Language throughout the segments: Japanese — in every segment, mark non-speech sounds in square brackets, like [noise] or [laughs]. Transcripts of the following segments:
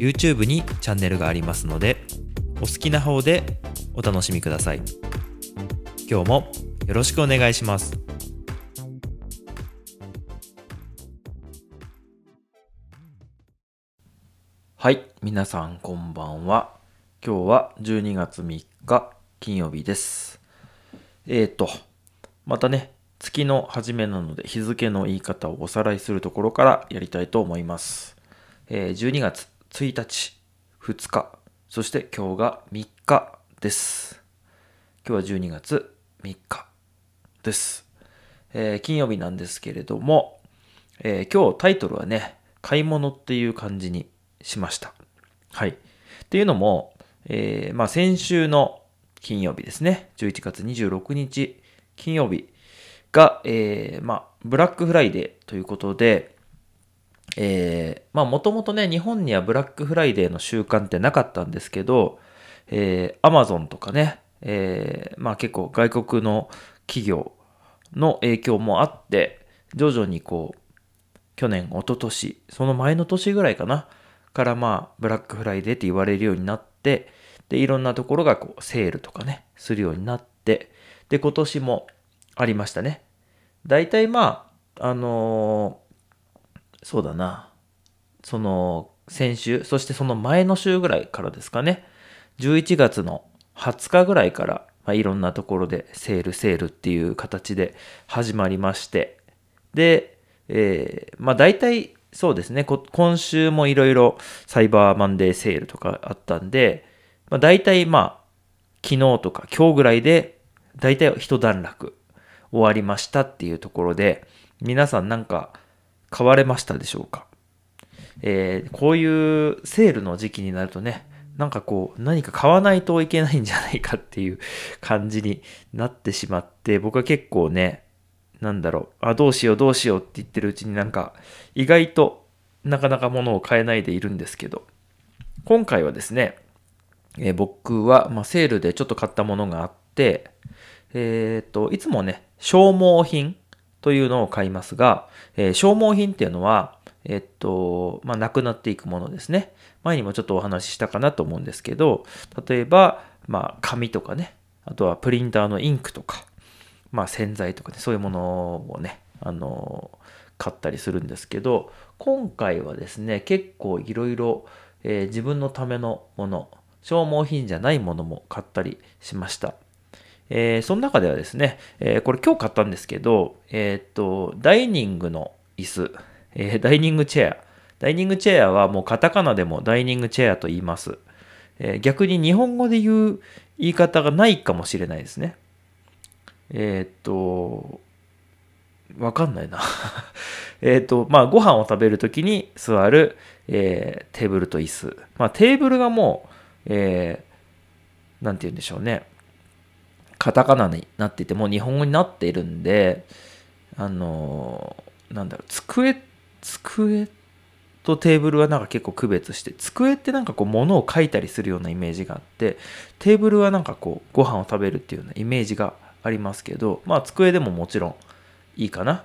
YouTube にチャンネルがありますのでお好きな方でお楽しみください今日もよろしくお願いしますはい、皆さんこんばんは。今日は12月3日金曜日です。えーと、またね、月の初めなので日付の言い方をおさらいするところからやりたいと思います。えー12月1日、2日、そして今日が3日です。今日は12月3日です。えー金曜日なんですけれども、えー今日タイトルはね、買い物っていう感じにしました。はい。っていうのも、えーまあ先週の金曜日ですね、11月26日金曜日が、えーまあブラックフライデーということで、えーまあもともとね、日本にはブラックフライデーの習慣ってなかったんですけど、えー、アマゾンとかね、えーまあ結構外国の企業の影響もあって、徐々にこう、去年、一昨年、その前の年ぐらいかな、からまあ、ブラックフライデーって言われるようになって、で、いろんなところがこう、セールとかね、するようになって、で、今年もありましたね。大体まあ、あのーそうだな、その、先週、そしてその前の週ぐらいからですかね、11月の20日ぐらいから、まあ、いろんなところでセールセールっていう形で始まりまして、で、えーまあ大体そうですね、今週もいろいろサイバーマンデーセールとかあったんで、まあ大体まあ昨日とか今日ぐらいで大体一段落終わりましたっていうところで、皆さんなんか買われましたでしょうか？えーこういうセールの時期になるとね、なんかこう、何か買わないといけないんじゃないかっていう感じになってしまって、僕は結構ね、なんだろう、あ、どうしようどうしようって言ってるうちになんか、意外となかなか物を買えないでいるんですけど、今回はですね、えー僕は、まあ、セールでちょっと買ったものがあって、えっ、と、いつもね、消耗品というのを買いますが、えー消耗品っていうのは、えっと、まあ、なくなっていくものですね。前にもちょっとお話ししたかなと思うんですけど、例えば、まあ、紙とかね、あとはプリンターのインクとか、まあ、洗剤とかね、そういうものをね、あの、買ったりするんですけど、今回はですね、結構いろいろ、えー自分のためのもの、消耗品じゃないものも買ったりしました。えーその中ではですね、えーこれ今日買ったんですけど、えっと、ダイニングの椅子、えーダイニングチェア。ダイニングチェアはもうカタカナでもダイニングチェアと言います。えー逆に日本語で言う言い方がないかもしれないですね。えっと、わかんないな。[laughs] えっと、まあ、ご飯を食べるときに座る、えーテーブルと椅子。まあ、テーブルがもう、えーなんて言うんでしょうね。カタカナになってて、もう日本語になっているんで、あのなんだろう、机、机とテーブルはなんか結構区別して、机ってなんかこう物を書いたりするようなイメージがあって、テーブルはなんかこうご飯を食べるっていうようなイメージがありますけど、まあ机でももちろんいいかな。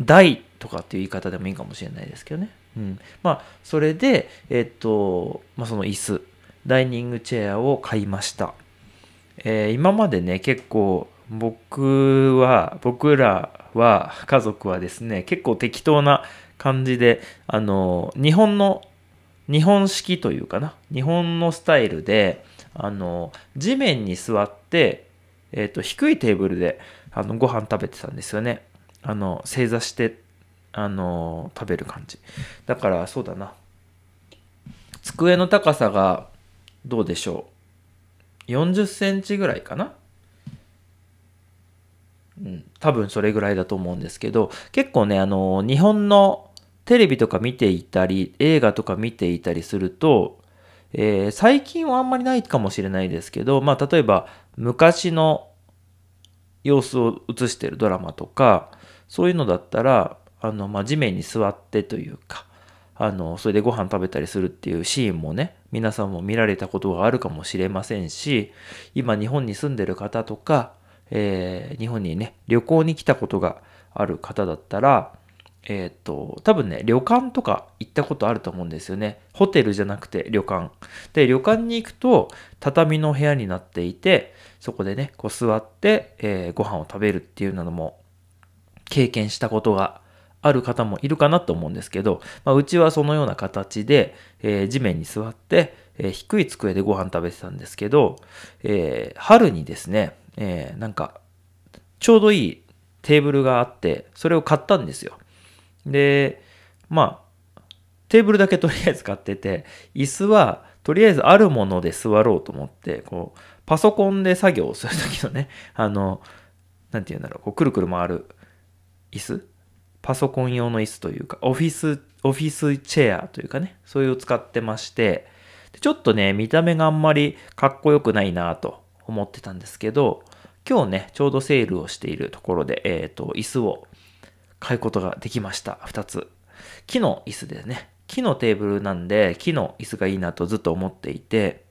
台とかっていう言い方でもいいかもしれないですけどね。うん。まあ、それで、えっと、まあその椅子、ダイニングチェアを買いました。えー今までね、結構僕は、僕らは、家族はですね、結構適当な感じで、あの、日本の、日本式というかな、日本のスタイルで、あの、地面に座って、えっ、と、低いテーブルで、あの、ご飯食べてたんですよね。あの、正座して、あの、食べる感じ。だから、そうだな。机の高さが、どうでしょう？40センチぐらいかな。うん、多分それぐらいだと思うんですけど、結構ね、あの、日本のテレビとか見ていたり、映画とか見ていたりすると、えー最近はあんまりないかもしれないですけど、まあ、例えば昔の様子を映してるドラマとか、そういうのだったら、あの、まあ、地面に座ってというか、あの、それでご飯食べたりするっていうシーンもね、皆さんも見られたことがあるかもしれませんし、今日本に住んでる方とか、えー日本にね、旅行に来たことがある方だったら、えっ、と、多分ね、旅館とか行ったことあると思うんですよね。ホテルじゃなくて旅館。で、旅館に行くと、畳の部屋になっていて、そこでね、こう座って、えーご飯を食べるっていうのも、経験したことがある方もいるかなと思うんですけど、まあ、うちはそのような形で、えー地面に座って、えー低い机でご飯食べてたんですけど、えー春にですね、えなんか、ちょうどいいテーブルがあって、それを買ったんですよ。で、まあ、テーブルだけとりあえず買ってて、椅子はとりあえずあるもので座ろうと思って、こう、パソコンで作業をするときのね、あの、なんて言うんだろう、こう、くるくる回る椅子パソコン用の椅子というか、オフィス、オフィスチェアというかね、そういうを使ってまして、ちょっとね、見た目があんまりかっこよくないなと思ってたんですけど、今日ね、ちょうどセールをしているところで、えっ、と、椅子を買うことができました。2つ。木の椅子ですね。木のテーブルなんで、木の椅子がいいなとずっと思っていて、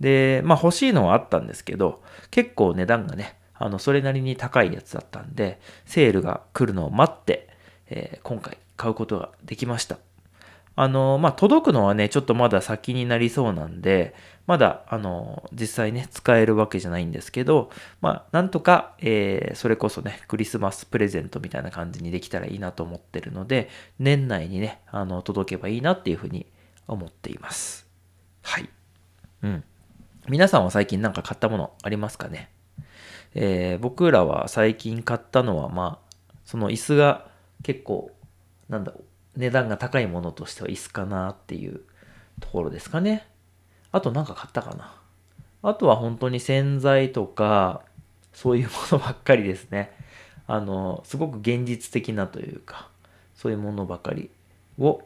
で、まあ欲しいのはあったんですけど、結構値段がね、あの、それなりに高いやつだったんで、セールが来るのを待って、えー今回買うことができました。あの、まあ、届くのはね、ちょっとまだ先になりそうなんで、まだ、あの、実際ね、使えるわけじゃないんですけど、まあ、なんとか、えーそれこそね、クリスマスプレゼントみたいな感じにできたらいいなと思ってるので、年内にね、あの、届けばいいなっていうふうに思っています。はい。うん。皆さんは最近なんか買ったものありますかね？えー僕らは最近買ったのは、まあ、その椅子が結構、なんだろう、値段が高いものとしては椅子かなっていうところですかね。あとなんか買ったかな。あとは本当に洗剤とか、そういうものばっかりですね。あの、すごく現実的なというか、そういうものばかりを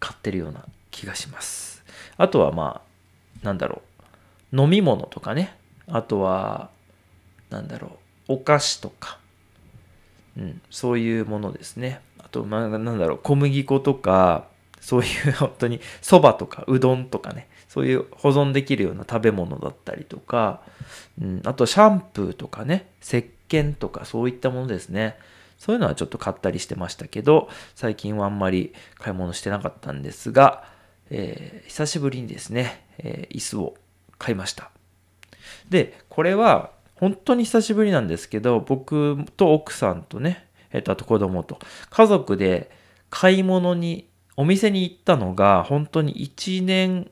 買ってるような気がします。あとはまあ、なんだろう、飲み物とかね。あとは、なんだろう、お菓子とか、うん、そういうものですね。あと、まあ、なんだろう、小麦粉とか、そういう [laughs] 本当にそばとかうどんとかね、そういう保存できるような食べ物だったりとか、うん、あとシャンプーとかね、石鹸とかそういったものですね。そういうのはちょっと買ったりしてましたけど、最近はあんまり買い物してなかったんですが、えー久しぶりにですね、えー椅子を買いました。で、これは本当に久しぶりなんですけど、僕と奥さんとね、えっと、あと子供と、家族で買い物に、お店に行ったのが、本当に1年、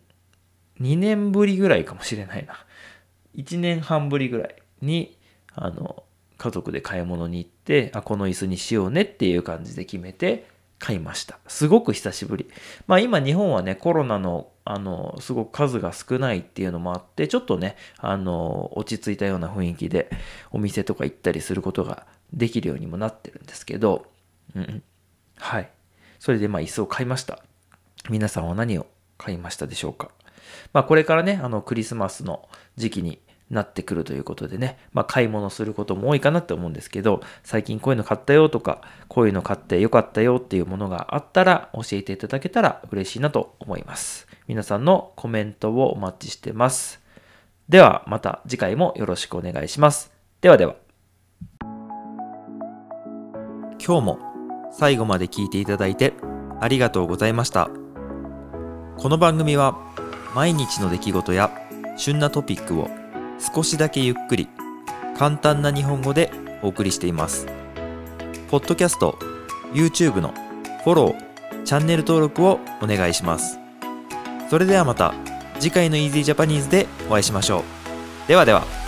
2年ぶりぐらいかもしれないな。1年半ぶりぐらいに、あの、家族で買い物に行って、あ、この椅子にしようねっていう感じで決めて買いました。すごく久しぶり。まあ今日本はね、コロナの、あの、すごく数が少ないっていうのもあって、ちょっとね、あの、落ち着いたような雰囲気でお店とか行ったりすることができるようにもなってるんですけど、うん、はい。それでまあ椅子を買いました。皆さんは何を買いましたでしょうかまあこれからね、あのクリスマスの時期になってくるということでね、まあ買い物することも多いかなって思うんですけど、最近こういうの買ったよとか、こういうの買ってよかったよっていうものがあったら教えていただけたら嬉しいなと思います。皆さんのコメントをお待ちしてます。ではまた次回もよろしくお願いします。ではでは。今日も最後まで聞いていただいてありがとうございました。この番組は毎日の出来事や旬なトピックを少しだけゆっくり簡単な日本語でお送りしています。ポッドキャスト、YouTube のフォロー、チャンネル登録をお願いします。それではまた次回の Easy Japanese でお会いしましょう。ではでは。